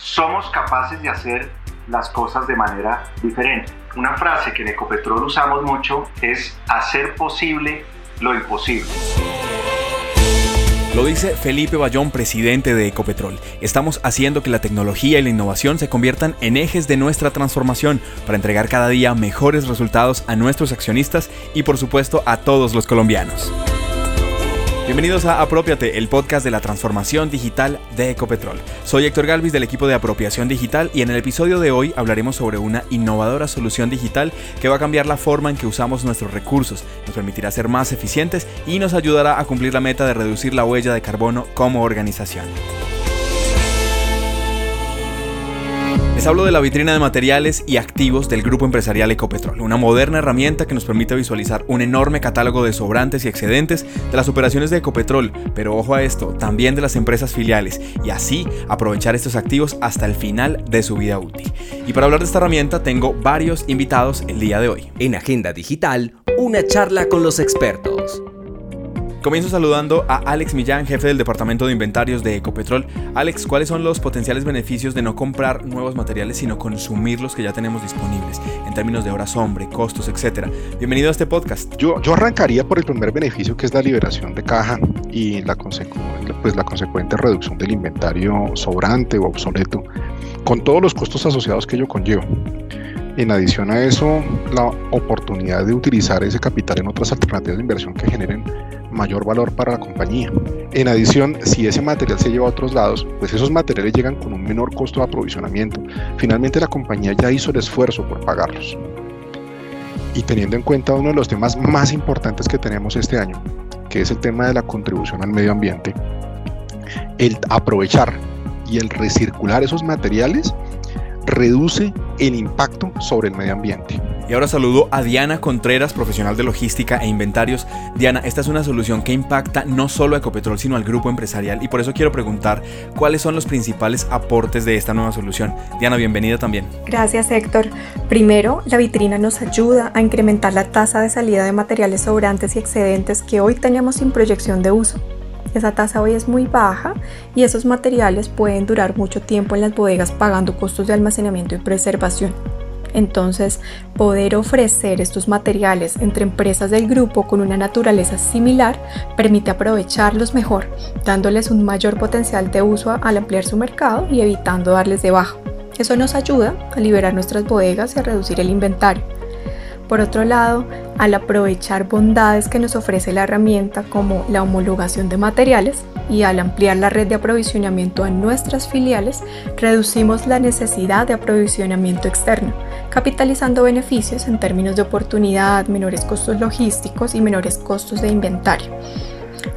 somos capaces de hacer las cosas de manera diferente. Una frase que en Ecopetrol usamos mucho es hacer posible lo imposible. Lo dice Felipe Bayón, presidente de Ecopetrol. Estamos haciendo que la tecnología y la innovación se conviertan en ejes de nuestra transformación para entregar cada día mejores resultados a nuestros accionistas y por supuesto a todos los colombianos. Bienvenidos a Apropiate, el podcast de la transformación digital de Ecopetrol. Soy Héctor Galvis del equipo de apropiación digital y en el episodio de hoy hablaremos sobre una innovadora solución digital que va a cambiar la forma en que usamos nuestros recursos, nos permitirá ser más eficientes y nos ayudará a cumplir la meta de reducir la huella de carbono como organización. Les hablo de la vitrina de materiales y activos del grupo empresarial Ecopetrol, una moderna herramienta que nos permite visualizar un enorme catálogo de sobrantes y excedentes de las operaciones de Ecopetrol, pero ojo a esto, también de las empresas filiales, y así aprovechar estos activos hasta el final de su vida útil. Y para hablar de esta herramienta tengo varios invitados el día de hoy. En Agenda Digital, una charla con los expertos. Comienzo saludando a Alex Millán, jefe del departamento de inventarios de Ecopetrol. Alex, ¿cuáles son los potenciales beneficios de no comprar nuevos materiales, sino consumir los que ya tenemos disponibles, en términos de horas hombre, costos, etcétera? Bienvenido a este podcast. Yo, yo arrancaría por el primer beneficio, que es la liberación de caja y la, pues, la consecuente reducción del inventario sobrante o obsoleto, con todos los costos asociados que ello conlleva. En adición a eso, la oportunidad de utilizar ese capital en otras alternativas de inversión que generen mayor valor para la compañía. En adición, si ese material se lleva a otros lados, pues esos materiales llegan con un menor costo de aprovisionamiento. Finalmente la compañía ya hizo el esfuerzo por pagarlos. Y teniendo en cuenta uno de los temas más importantes que tenemos este año, que es el tema de la contribución al medio ambiente, el aprovechar y el recircular esos materiales reduce el impacto sobre el medio ambiente. Y ahora saludo a Diana Contreras, profesional de logística e inventarios. Diana, esta es una solución que impacta no solo a Ecopetrol, sino al grupo empresarial. Y por eso quiero preguntar cuáles son los principales aportes de esta nueva solución. Diana, bienvenida también. Gracias, Héctor. Primero, la vitrina nos ayuda a incrementar la tasa de salida de materiales sobrantes y excedentes que hoy tenemos sin proyección de uso. Esa tasa hoy es muy baja y esos materiales pueden durar mucho tiempo en las bodegas pagando costos de almacenamiento y preservación. Entonces, poder ofrecer estos materiales entre empresas del grupo con una naturaleza similar permite aprovecharlos mejor, dándoles un mayor potencial de uso al ampliar su mercado y evitando darles de baja. Eso nos ayuda a liberar nuestras bodegas y a reducir el inventario. Por otro lado, al aprovechar bondades que nos ofrece la herramienta como la homologación de materiales y al ampliar la red de aprovisionamiento a nuestras filiales, reducimos la necesidad de aprovisionamiento externo, capitalizando beneficios en términos de oportunidad, menores costos logísticos y menores costos de inventario.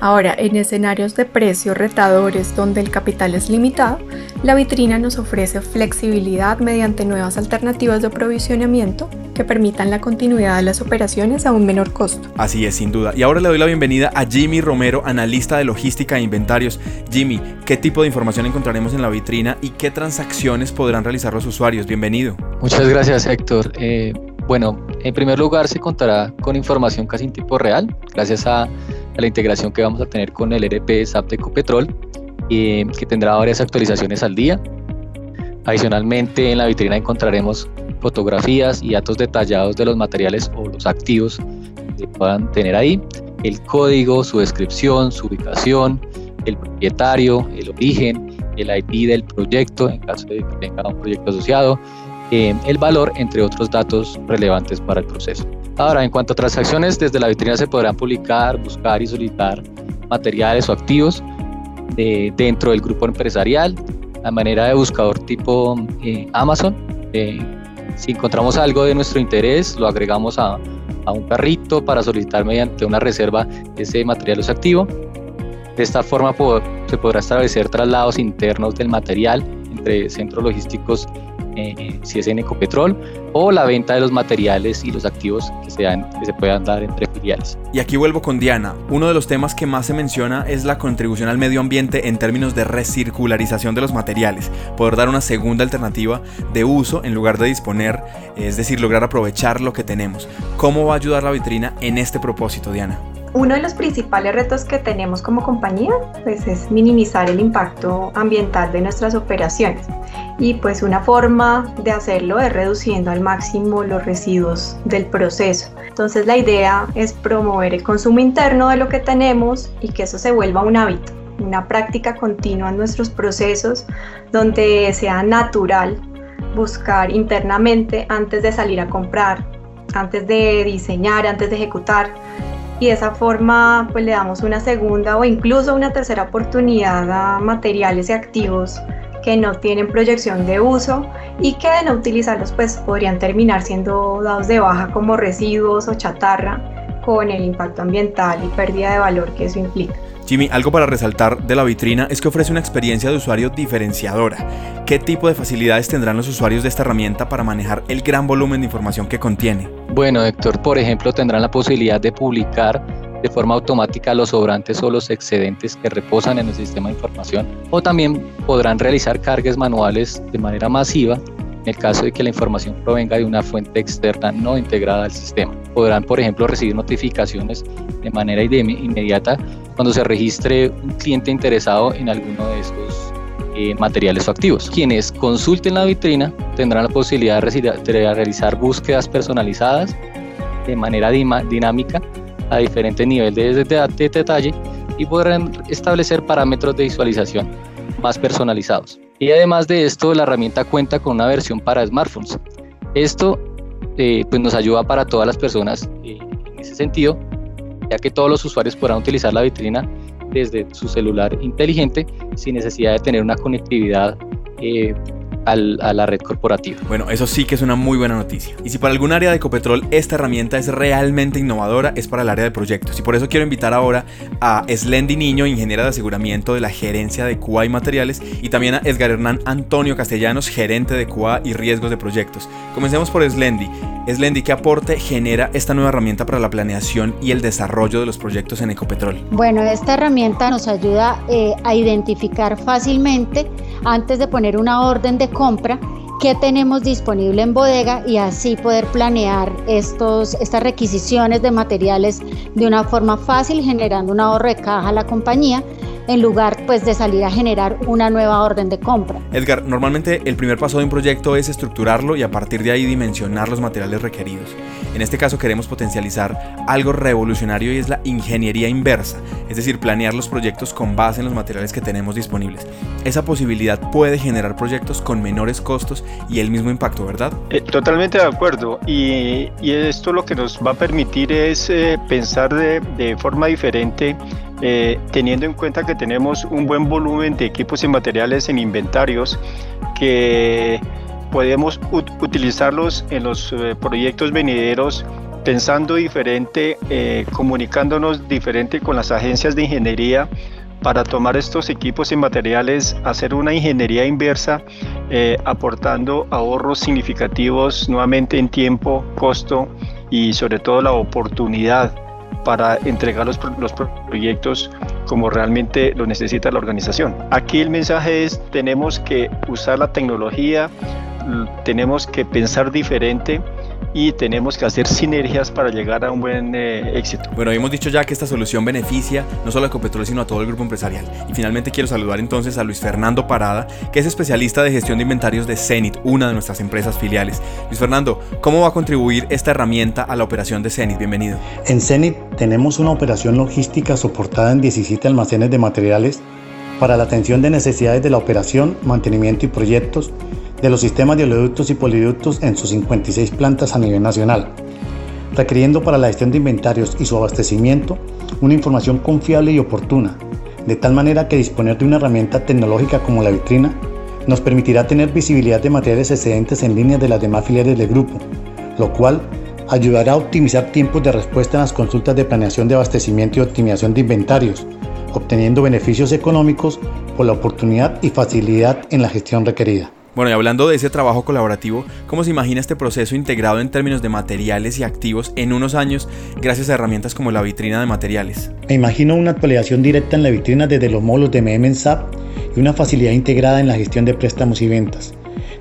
Ahora, en escenarios de precios retadores donde el capital es limitado, la vitrina nos ofrece flexibilidad mediante nuevas alternativas de aprovisionamiento que permitan la continuidad de las operaciones a un menor costo. Así es, sin duda. Y ahora le doy la bienvenida a Jimmy Romero, analista de logística e inventarios. Jimmy, ¿qué tipo de información encontraremos en la vitrina y qué transacciones podrán realizar los usuarios? Bienvenido. Muchas gracias, Héctor. Eh, bueno, en primer lugar se contará con información casi en tiempo real, gracias a la integración que vamos a tener con el ERP SAP de Ecopetrol, eh, que tendrá varias actualizaciones al día. Adicionalmente, en la vitrina encontraremos fotografías y datos detallados de los materiales o los activos que puedan tener ahí, el código, su descripción, su ubicación, el propietario, el origen, el IP del proyecto en caso de que tenga un proyecto asociado, eh, el valor, entre otros datos relevantes para el proceso. Ahora, en cuanto a transacciones, desde la vitrina se podrán publicar, buscar y solicitar materiales o activos eh, dentro del grupo empresarial, a manera de buscador tipo eh, Amazon. Eh, si encontramos algo de nuestro interés, lo agregamos a, un carrito para solicitar mediante una reserva ese material o activo. De esta forma se podrá establecer traslados internos del material entre centros logísticos eh, si es en Ecopetrol, o la venta de los materiales y los activos que, sean, que se puedan dar entre filiales. Y aquí vuelvo con Diana. Uno de los temas que más se menciona es la contribución al medio ambiente en términos de recircularización de los materiales, poder dar una segunda alternativa de uso en lugar de disponer, es decir, lograr aprovechar lo que tenemos. ¿Cómo va a ayudar la vitrina en este propósito, Diana? Uno de los principales retos que tenemos como compañía pues, es minimizar el impacto ambiental de nuestras operaciones y pues una forma de hacerlo es reduciendo al máximo los residuos del proceso. Entonces la idea es promover el consumo interno de lo que tenemos y que eso se vuelva un hábito, una práctica continua en nuestros procesos donde sea natural buscar internamente antes de salir a comprar, antes de diseñar, antes de ejecutar. Y de esa forma pues le damos una segunda o incluso una tercera oportunidad a materiales y activos que no tienen proyección de uso y que de no utilizarlos pues podrían terminar siendo dados de baja como residuos o chatarra con el impacto ambiental y pérdida de valor que eso implica. Jimmy, algo para resaltar de la vitrina es que ofrece una experiencia de usuario diferenciadora. ¿Qué tipo de facilidades tendrán los usuarios de esta herramienta para manejar el gran volumen de información que contiene? Bueno, Héctor, por ejemplo, tendrán la posibilidad de publicar de forma automática los sobrantes o los excedentes que reposan en el sistema de información o también podrán realizar cargas manuales de manera masiva en el caso de que la información provenga de una fuente externa no integrada al sistema. Podrán, por ejemplo, recibir notificaciones de manera inmediata cuando se registre un cliente interesado en alguno de estos eh, materiales o activos. Quienes consulten la vitrina tendrán la posibilidad de realizar búsquedas personalizadas de manera dinámica a diferentes niveles de, detalle y podrán establecer parámetros de visualización más personalizados. Y además de esto, la herramienta cuenta con una versión para smartphones. Esto eh, pues nos ayuda para todas las personas eh, en ese sentido, ya que todos los usuarios podrán utilizar la vitrina desde su celular inteligente sin necesidad de tener una conectividad eh, a la red corporativa. Bueno, eso sí que es una muy buena noticia. Y si para algún área de Ecopetrol esta herramienta es realmente innovadora, es para el área de proyectos. Y por eso quiero invitar ahora a Slendy Niño, ingeniera de aseguramiento de la gerencia de QA y materiales, y también a Edgar Hernán Antonio Castellanos, gerente de QA y riesgos de proyectos. Comencemos por Slendy. Slendy, ¿qué aporte genera esta nueva herramienta para la planeación y el desarrollo de los proyectos en Ecopetrol? Bueno, esta herramienta nos ayuda eh, a identificar fácilmente antes de poner una orden de compra qué tenemos disponible en bodega y así poder planear estos, estas requisiciones de materiales de una forma fácil, generando un ahorro de caja a la compañía en lugar pues de salir a generar una nueva orden de compra. Edgar, normalmente el primer paso de un proyecto es estructurarlo y a partir de ahí dimensionar los materiales requeridos. En este caso queremos potencializar algo revolucionario y es la ingeniería inversa, es decir, planear los proyectos con base en los materiales que tenemos disponibles. Esa posibilidad puede generar proyectos con menores costos y el mismo impacto, ¿verdad? Eh, totalmente de acuerdo. Y, esto lo que nos va a permitir es eh, pensar de, de forma diferente eh, teniendo en cuenta que tenemos un buen volumen de equipos y materiales en inventarios que podemos utilizarlos en los eh, proyectos venideros pensando diferente, eh, comunicándonos diferente con las agencias de ingeniería para tomar estos equipos y materiales, hacer una ingeniería inversa, aportando ahorros significativos nuevamente en tiempo, costo y sobre todo la oportunidad para entregar los, los proyectos como realmente lo necesita la organización. Aquí el mensaje es, tenemos que usar la tecnología, tenemos que pensar diferente y tenemos que hacer sinergias para llegar a un buen eh, éxito. Bueno, hemos dicho ya que esta solución beneficia no solo a Ecopetrol, sino a todo el grupo empresarial. Y finalmente quiero saludar entonces a Luis Fernando Parada, que es especialista de gestión de inventarios de Zenit, una de nuestras empresas filiales. Luis Fernando, ¿cómo va a contribuir esta herramienta a la operación de Zenit? Bienvenido. En Zenit tenemos una operación logística soportada en 17 almacenes de materiales para la atención de necesidades de la operación, mantenimiento y proyectos de los sistemas de oleoductos y poliductos en sus 56 plantas a nivel nacional, requiriendo para la gestión de inventarios y su abastecimiento una información confiable y oportuna, de tal manera que disponer de una herramienta tecnológica como la vitrina nos permitirá tener visibilidad de materiales excedentes en línea de las demás filiales del grupo, lo cual ayudará a optimizar tiempos de respuesta en las consultas de planeación de abastecimiento y optimización de inventarios, obteniendo beneficios económicos por la oportunidad y facilidad en la gestión requerida. Bueno, y hablando de ese trabajo colaborativo, ¿cómo se imagina este proceso integrado en términos de materiales y activos en unos años gracias a herramientas como la vitrina de materiales? Me imagino una actualización directa en la vitrina desde los módulos de MM SAP y una facilidad integrada en la gestión de préstamos y ventas.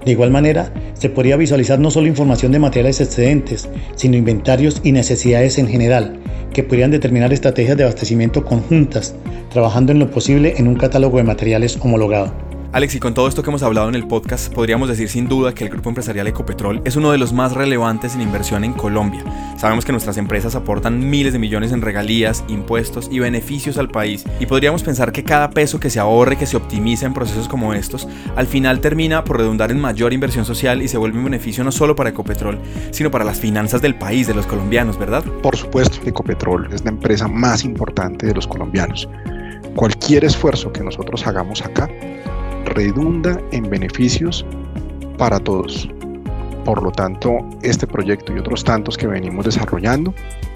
De igual manera, se podría visualizar no solo información de materiales excedentes, sino inventarios y necesidades en general, que podrían determinar estrategias de abastecimiento conjuntas, trabajando en lo posible en un catálogo de materiales homologado. Alex, y con todo esto que hemos hablado en el podcast, podríamos decir sin duda que el grupo empresarial Ecopetrol es uno de los más relevantes en inversión en Colombia. Sabemos que nuestras empresas aportan miles de millones en regalías, impuestos y beneficios al país, y podríamos pensar que cada peso que se ahorre, que se optimiza en procesos como estos, al final termina por redundar en mayor inversión social y se vuelve un beneficio no solo para Ecopetrol, sino para las finanzas del país, de los colombianos, ¿verdad? Por supuesto, Ecopetrol es la empresa más importante de los colombianos. Cualquier esfuerzo que nosotros hagamos acá redunda en beneficios para todos. Por lo tanto, este proyecto y otros tantos que venimos desarrollando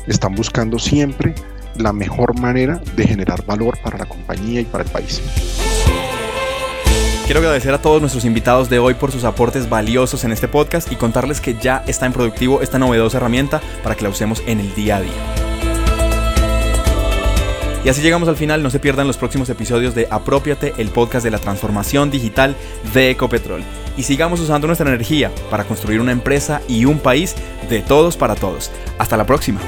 están buscando siempre la mejor manera de generar valor para la compañía y para el país. Quiero agradecer a todos nuestros invitados de hoy por sus aportes valiosos en este podcast y contarles que ya está en productivo esta novedosa herramienta para que la usemos en el día a día. Y así llegamos al final, no se pierdan los próximos episodios de Apropiate, el podcast de la transformación digital de Ecopetrol. Y sigamos usando nuestra energía para construir una empresa y un país de todos para todos. Hasta la próxima.